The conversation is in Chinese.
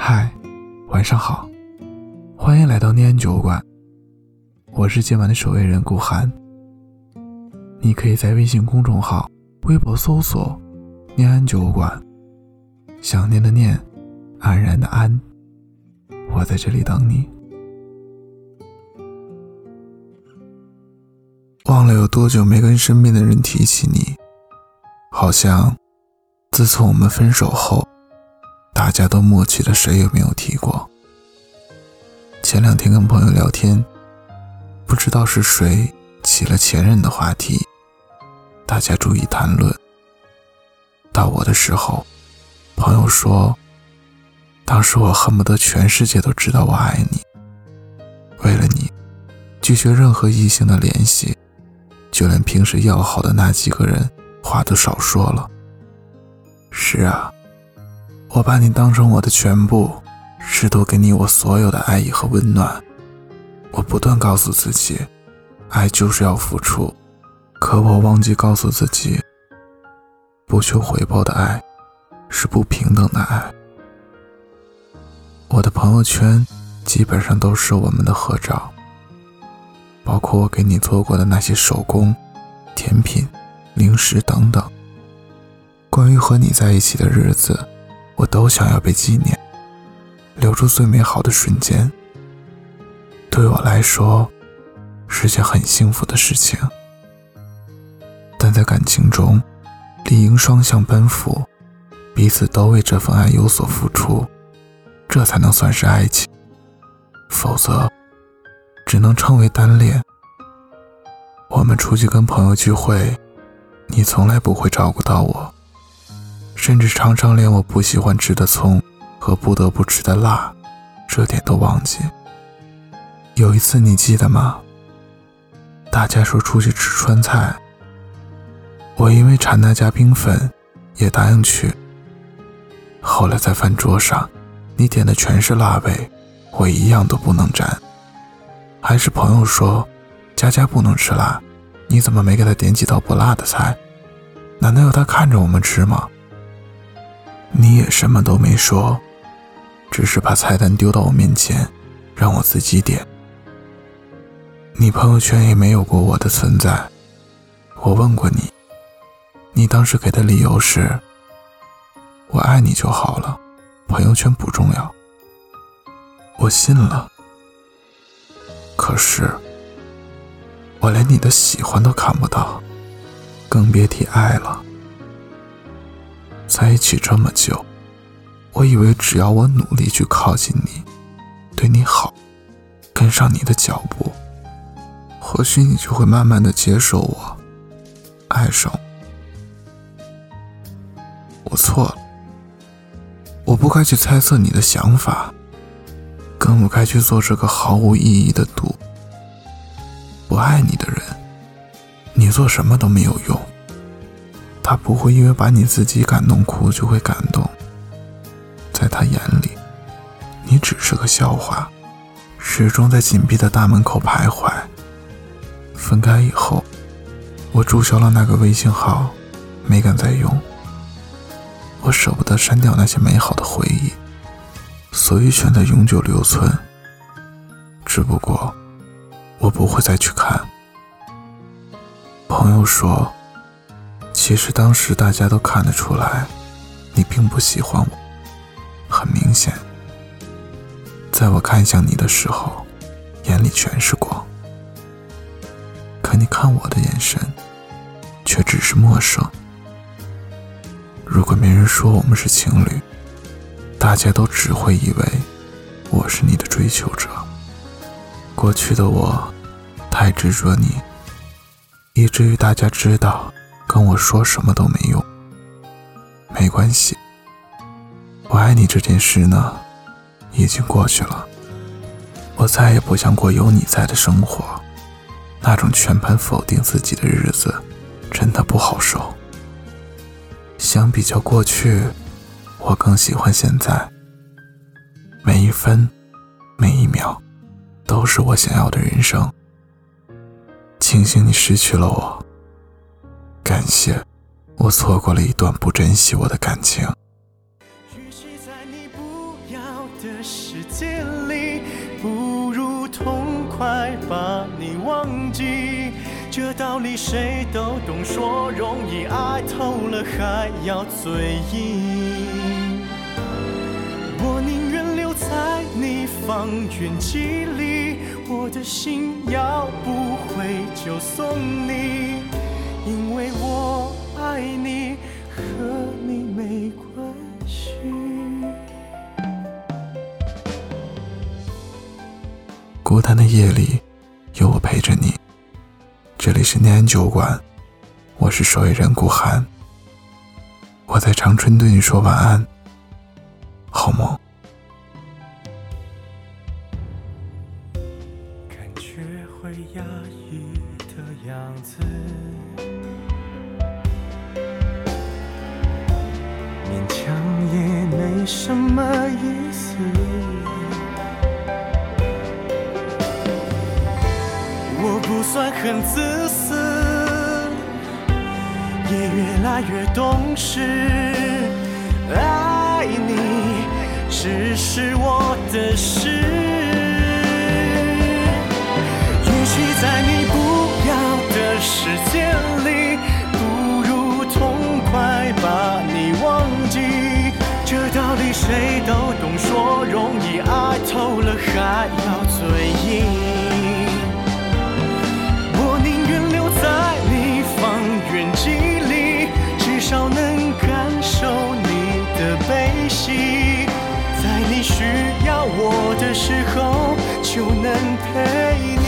嗨，晚上好，欢迎来到念安酒馆。我是今晚的守夜人顾寒。你可以在微信公众号、微博搜索“念安酒馆”，想念的念，安然的安，我在这里等你。忘了有多久没跟身边的人提起你，好像自从我们分手后。大家都默契的，谁也没有提过。前两天跟朋友聊天，不知道是谁起了前任的话题，大家注意谈论。到我的时候，朋友说，当时我恨不得全世界都知道我爱你，为了你，拒绝任何异性的联系，就连平时要好的那几个人，话都少说了。是啊。我把你当成我的全部，试图给你我所有的爱意和温暖。我不断告诉自己，爱就是要付出，可我忘记告诉自己，不求回报的爱是不平等的爱。我的朋友圈基本上都是我们的合照，包括我给你做过的那些手工、甜品、零食等等。关于和你在一起的日子。我都想要被纪念，留住最美好的瞬间。对我来说，是件很幸福的事情。但在感情中，理应双向奔赴，彼此都为这份爱有所付出，这才能算是爱情。否则，只能称为单恋。我们出去跟朋友聚会，你从来不会照顾到我。甚至常常连我不喜欢吃的葱和不得不吃的辣，这点都忘记。有一次你记得吗？大家说出去吃川菜，我因为馋那家冰粉，也答应去。后来在饭桌上，你点的全是辣味，我一样都不能沾。还是朋友说，佳佳不能吃辣，你怎么没给他点几道不辣的菜？难道要他看着我们吃吗？你也什么都没说，只是把菜单丢到我面前，让我自己点。你朋友圈也没有过我的存在。我问过你，你当时给的理由是：“我爱你就好了，朋友圈不重要。”我信了。可是，我连你的喜欢都看不到，更别提爱了。在一起这么久，我以为只要我努力去靠近你，对你好，跟上你的脚步，或许你就会慢慢的接受我，爱上我。我错了，我不该去猜测你的想法，更不该去做这个毫无意义的赌。不爱你的人，你做什么都没有用。他不会因为把你自己感动哭就会感动，在他眼里，你只是个笑话，始终在紧闭的大门口徘徊。分开以后，我注销了那个微信号，没敢再用。我舍不得删掉那些美好的回忆，所以选择永久留存。只不过，我不会再去看。朋友说。其实当时大家都看得出来，你并不喜欢我。很明显，在我看向你的时候，眼里全是光。可你看我的眼神，却只是陌生。如果没人说我们是情侣，大家都只会以为我是你的追求者。过去的我，太执着你，以至于大家知道。跟我说什么都没用，没关系。我爱你这件事呢，已经过去了。我再也不想过有你在的生活，那种全盘否定自己的日子，真的不好受。相比较过去，我更喜欢现在。每一分，每一秒，都是我想要的人生。庆幸你失去了我。感谢我错过了一段不珍惜我的感情。与其在你不要的世界里不如痛快把你忘记。这道理谁都懂说容易爱透了还要嘴硬。我宁愿留在你方圆几里我的心要不回就送你因为我爱你，和你没关系。孤单的夜里，有我陪着你。这里是念安酒馆，我是守夜人顾寒。我在长春对你说晚安，好梦。什么意思。我不算很自私，也越来越懂事。爱你只是我的谁都懂，说容易，爱透了还要嘴硬。我宁愿留在你方圆几里，至少能感受你的悲喜，在你需要我的时候就能陪你。